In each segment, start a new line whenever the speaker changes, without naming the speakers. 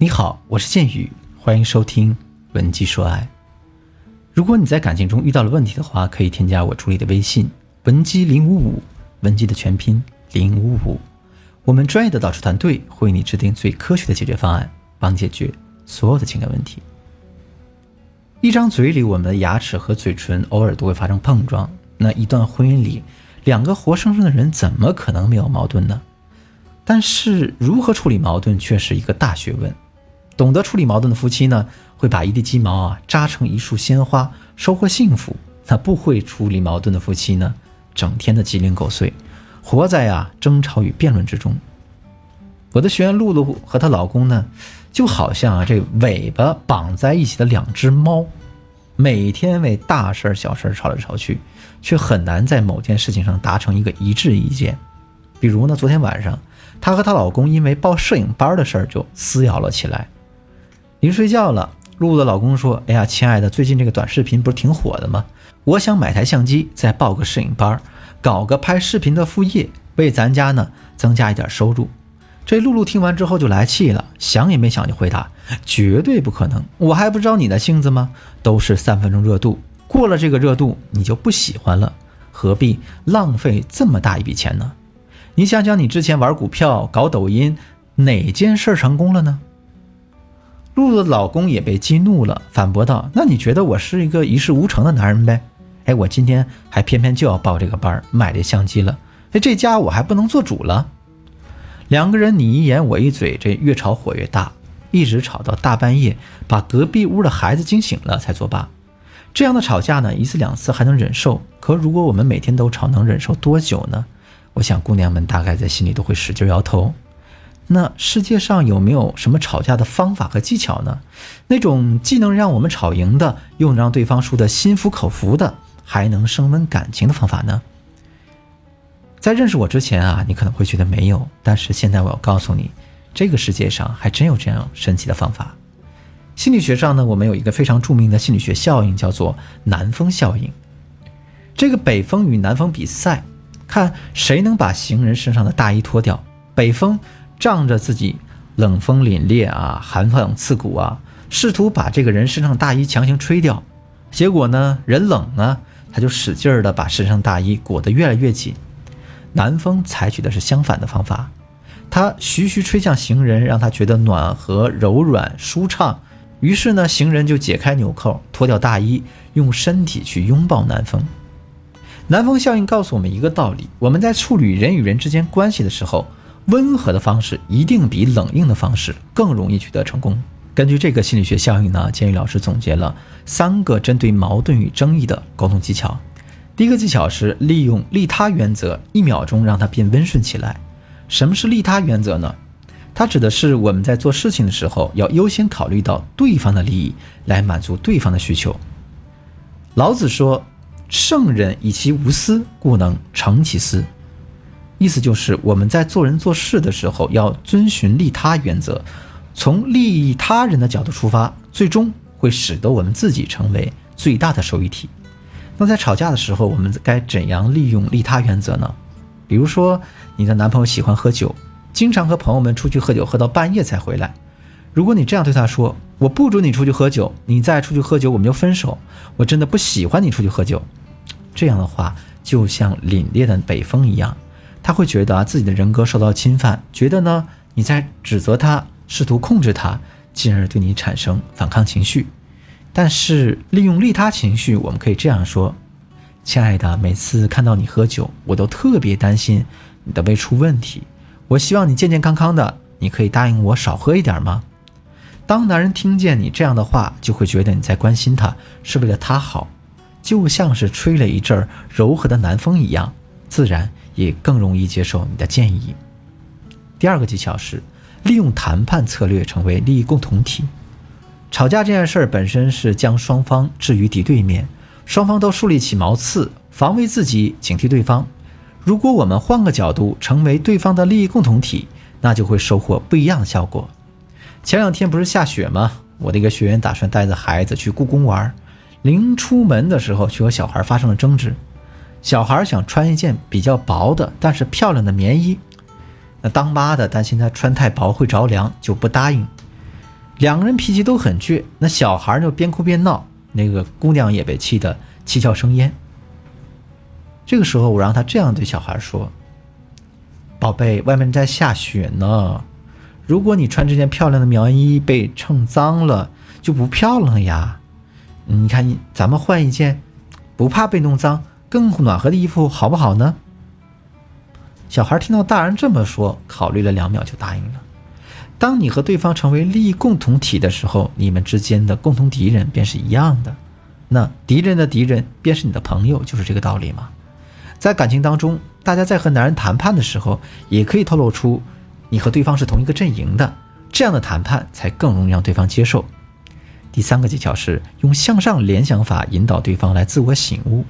你好，我是剑宇，欢迎收听《文姬说爱》。如果你在感情中遇到了问题的话，可以添加我助理的微信“文姬零五五”，文姬的全拼零五五。我们专业的导师团队会为你制定最科学的解决方案，帮你解决所有的情感问题。一张嘴里，我们的牙齿和嘴唇偶尔都会发生碰撞。那一段婚姻里，两个活生生的人怎么可能没有矛盾呢？但是如何处理矛盾却是一个大学问。懂得处理矛盾的夫妻呢，会把一地鸡毛啊扎成一束鲜花，收获幸福。那不会处理矛盾的夫妻呢，整天的鸡零狗碎，活在啊争吵与辩论之中。我的学员露露和她老公呢，就好像啊这尾巴绑在一起的两只猫，每天为大事儿小事儿吵来吵去，却很难在某件事情上达成一个一致意见。比如呢，昨天晚上，她和她老公因为报摄影班的事儿就撕咬了起来。临睡觉了，露露的老公说：“哎呀，亲爱的，最近这个短视频不是挺火的吗？我想买台相机，再报个摄影班，搞个拍视频的副业，为咱家呢增加一点收入。”这露露听完之后就来气了，想也没想就回答：“绝对不可能！我还不知道你的性子吗？都是三分钟热度，过了这个热度你就不喜欢了，何必浪费这么大一笔钱呢？你想想，你之前玩股票、搞抖音，哪件事成功了呢？”露露的老公也被激怒了，反驳道：“那你觉得我是一个一事无成的男人呗？哎，我今天还偏偏就要报这个班，买这相机了。哎，这家我还不能做主了。”两个人你一言我一嘴，这越吵火越大，一直吵到大半夜，把隔壁屋的孩子惊醒了才作罢。这样的吵架呢，一次两次还能忍受，可如果我们每天都吵，能忍受多久呢？我想姑娘们大概在心里都会使劲摇头。那世界上有没有什么吵架的方法和技巧呢？那种既能让我们吵赢的，又能让对方输得心服口服的，还能升温感情的方法呢？在认识我之前啊，你可能会觉得没有，但是现在我要告诉你，这个世界上还真有这样神奇的方法。心理学上呢，我们有一个非常著名的心理学效应，叫做南风效应。这个北风与南风比赛，看谁能把行人身上的大衣脱掉。北风。仗着自己冷风凛冽啊，寒风刺骨啊，试图把这个人身上的大衣强行吹掉。结果呢，人冷呢，他就使劲儿的把身上大衣裹得越来越紧。南风采取的是相反的方法，他徐徐吹向行人，让他觉得暖和、柔软、舒畅。于是呢，行人就解开纽扣，脱掉大衣，用身体去拥抱南风。南风效应告诉我们一个道理：我们在处理人与人之间关系的时候。温和的方式一定比冷硬的方式更容易取得成功。根据这个心理学效应呢，建宇老师总结了三个针对矛盾与争议的沟通技巧。第一个技巧是利用利他原则，一秒钟让它变温顺起来。什么是利他原则呢？它指的是我们在做事情的时候要优先考虑到对方的利益，来满足对方的需求。老子说：“圣人以其无私，故能成其私。”意思就是我们在做人做事的时候，要遵循利他原则，从利益他人的角度出发，最终会使得我们自己成为最大的受益体。那在吵架的时候，我们该怎样利用利他原则呢？比如说，你的男朋友喜欢喝酒，经常和朋友们出去喝酒，喝到半夜才回来。如果你这样对他说：“我不准你出去喝酒，你再出去喝酒，我们就分手。我真的不喜欢你出去喝酒。”这样的话，就像凛冽的北风一样。他会觉得自己的人格受到侵犯，觉得呢你在指责他，试图控制他，进而对你产生反抗情绪。但是利用利他情绪，我们可以这样说：亲爱的，每次看到你喝酒，我都特别担心你的胃出问题。我希望你健健康康的，你可以答应我少喝一点吗？当男人听见你这样的话，就会觉得你在关心他，是为了他好，就像是吹了一阵柔和的南风一样，自然。也更容易接受你的建议。第二个技巧是利用谈判策略成为利益共同体。吵架这件事儿本身是将双方置于敌对面，双方都树立起矛刺，防卫自己，警惕对方。如果我们换个角度，成为对方的利益共同体，那就会收获不一样的效果。前两天不是下雪吗？我的一个学员打算带着孩子去故宫玩，临出门的时候却和小孩发生了争执。小孩想穿一件比较薄的但是漂亮的棉衣，那当妈的担心他穿太薄会着凉，就不答应。两个人脾气都很倔，那小孩就边哭边闹，那个姑娘也被气得七窍生烟。这个时候，我让他这样对小孩说：“宝贝，外面在下雪呢，如果你穿这件漂亮的棉衣被蹭脏了，就不漂亮呀。你看，你咱们换一件不怕被弄脏、更暖和的衣服，好不好呢？”小孩听到大人这么说，考虑了两秒就答应了。当你和对方成为利益共同体的时候，你们之间的共同敌人便是一样的。那敌人的敌人便是你的朋友，就是这个道理嘛？在感情当中，大家在和男人谈判的时候，也可以透露出你和对方是同一个阵营的，这样的谈判才更容易让对方接受。第三个技巧是用向上联想法引导对方来自我醒悟。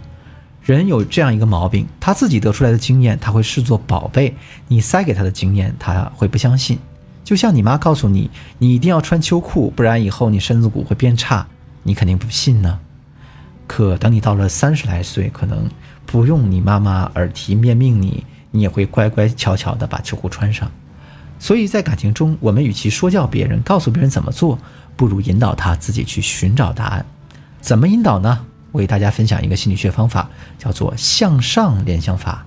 人有这样一个毛病，他自己得出来的经验他会视作宝贝，你塞给他的经验他会不相信。就像你妈告诉你，你一定要穿秋裤，不然以后你身子骨会变差，你肯定不信呢。可等你到了三十来岁，可能不用你妈妈耳提面命你，你也会乖乖悄悄地把秋裤穿上。所以在感情中，我们与其说教别人，告诉别人怎么做，不如引导他自己去寻找答案。怎么引导呢？我给大家分享一个心理学方法，叫做向上联想法。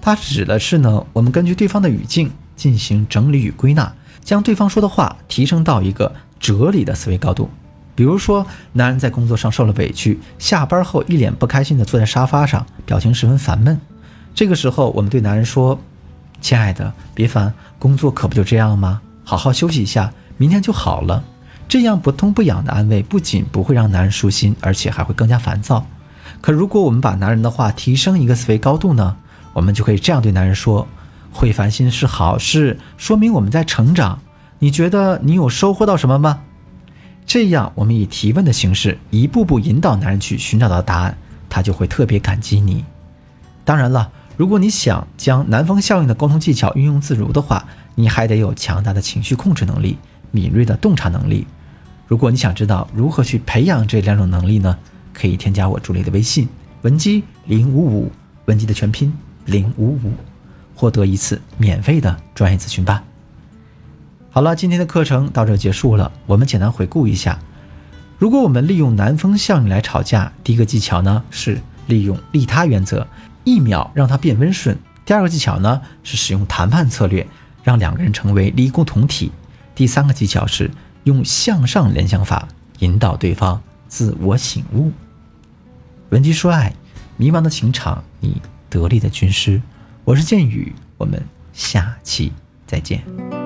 它指的是呢，我们根据对方的语境进行整理与归纳。将对方说的话提升到一个哲理的思维高度，比如说，男人在工作上受了委屈，下班后一脸不开心地坐在沙发上，表情十分烦闷。这个时候，我们对男人说：“亲爱的，别烦，工作可不就这样吗？好好休息一下，明天就好了。”这样不痛不痒的安慰，不仅不会让男人舒心，而且还会更加烦躁。可如果我们把男人的话提升一个思维高度呢？我们就可以这样对男人说。会烦心是好事，说明我们在成长。你觉得你有收获到什么吗？这样，我们以提问的形式，一步步引导男人去寻找到答案，他就会特别感激你。当然了，如果你想将南风效应的沟通技巧运用自如的话，你还得有强大的情绪控制能力、敏锐的洞察能力。如果你想知道如何去培养这两种能力呢？可以添加我助理的微信文姬零五五，文姬的全拼零五五。获得一次免费的专业咨询吧。好了，今天的课程到这结束了。我们简单回顾一下：如果我们利用南风效应来吵架，第一个技巧呢是利用利他原则，一秒让它变温顺；第二个技巧呢是使用谈判策略，让两个人成为利益共同体；第三个技巧是用向上联想法引导对方自我醒悟。文姬说爱，迷茫的情场，你得力的军师。我是剑宇，我们下期再见。